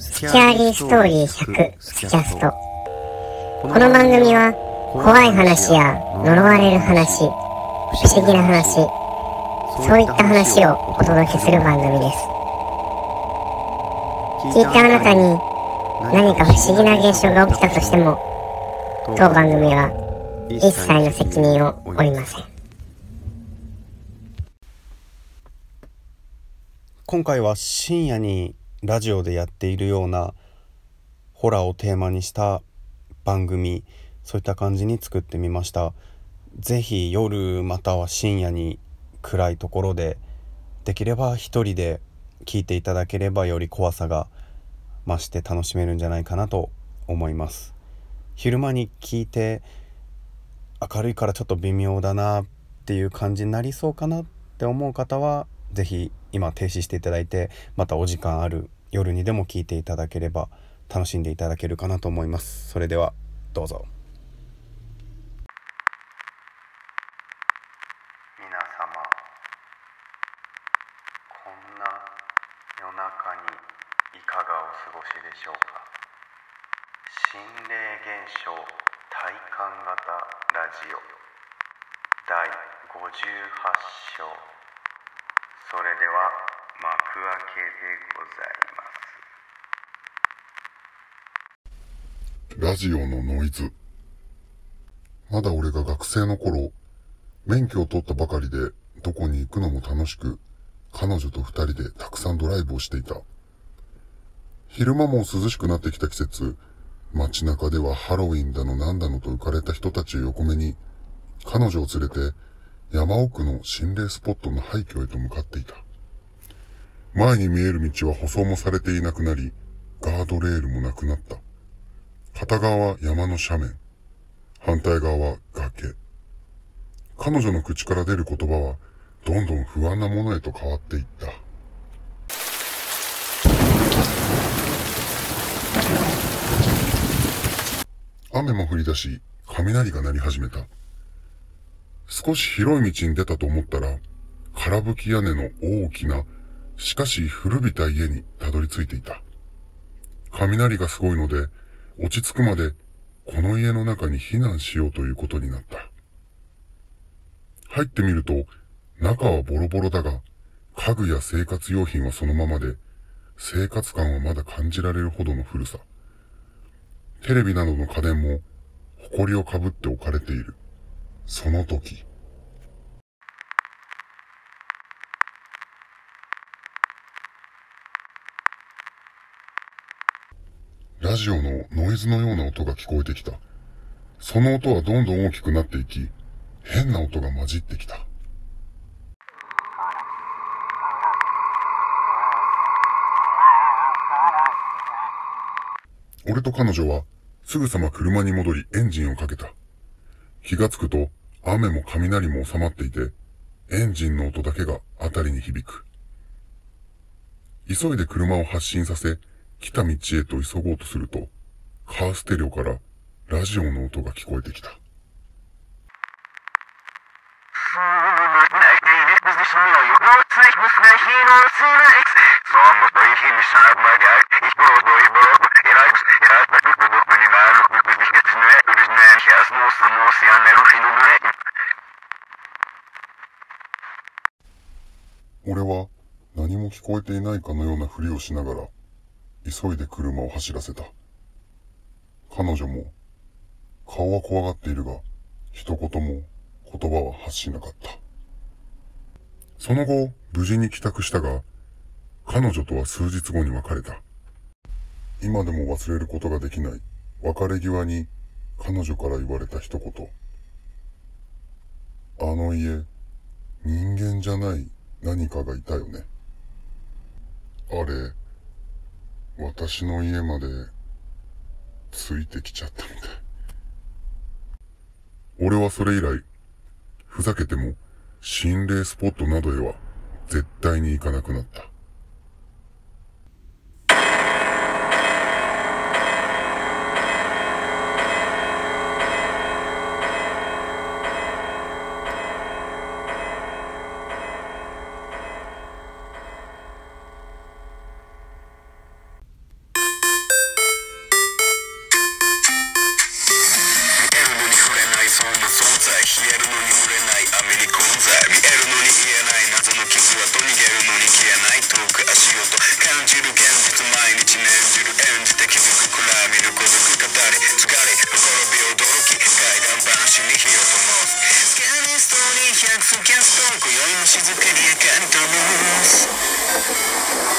スキャーリーストーリー100スキャスト。この番組は怖い話や呪われる話不思議な話そういった話をお届けする番組です。聞いたあなたに何か不思議な現象が起きたとしても当番組は一切の責任を負いません。今回は深夜にラジオでやっているようなホラーをテーマにした番組そういった感じに作ってみました。是非夜または深夜に暗いところでできれば一人で聞いていただければより怖さが増して楽しめるんじゃないかなと思います。昼間に聞いて明るいからちょっと微妙だなっていう感じになりそうかなって思う方は是非今停止していただいてまたお時間ある夜にでも聞いていただければ楽しんでいただけるかなと思います。それではどうぞ。皆様こんな夜中にいかがお過ごしでしょうか？心霊現象体感型ラジオ。第58章。それでは幕開けでございます。ラジオのノイズまだ俺が学生の頃免許を取ったばかりでどこに行くのも楽しく彼女と二人でたくさんドライブをしていた昼間も涼しくなってきた季節街中ではハロウィンだのなんだのと浮かれた人たちを横目に彼女を連れて山奥の心霊スポットの廃墟へと向かっていた。前に見える道は舗装もされていなくなり、ガードレールもなくなった。片側は山の斜面、反対側は崖。彼女の口から出る言葉は、どんどん不安なものへと変わっていった。雨も降り出し、雷が鳴り始めた。少し広い道に出たと思ったら、空吹き屋根の大きな、しかし古びた家にたどり着いていた。雷がすごいので、落ち着くまでこの家の中に避難しようということになった。入ってみると、中はボロボロだが、家具や生活用品はそのままで、生活感はまだ感じられるほどの古さ。テレビなどの家電も、埃をかぶって置かれている。その時。ラジオのノイズのような音が聞こえてきた。その音はどんどん大きくなっていき、変な音が混じってきた。俺と彼女はすぐさま車に戻りエンジンをかけた。気がつくと雨も雷も収まっていて、エンジンの音だけが辺りに響く。急いで車を発進させ、来た道へと急ごうとすると、カーステレオからラジオの音が聞こえてきた。俺は何も聞こえていないかのようなふりをしながら、急いで車を走らせた。彼女も、顔は怖がっているが、一言も言葉は発しなかった。その後、無事に帰宅したが、彼女とは数日後に別れた。今でも忘れることができない別れ際に彼女から言われた一言。あの家、人間じゃない何かがいたよね。あれ、私の家までついてきちゃったみたい。俺はそれ以来、ふざけても心霊スポットなどへは絶対に行かなくなった。冷えるのに売れないアメリコン材見えるのに言えない謎の傷跡逃げるのに消えない遠く足音感じる現実毎日念じる演じて気づくくらい見る孤独語り疲れほころび驚き怪談話に火を灯すスキャニストに百キャスト今宵も静かに明かり灯す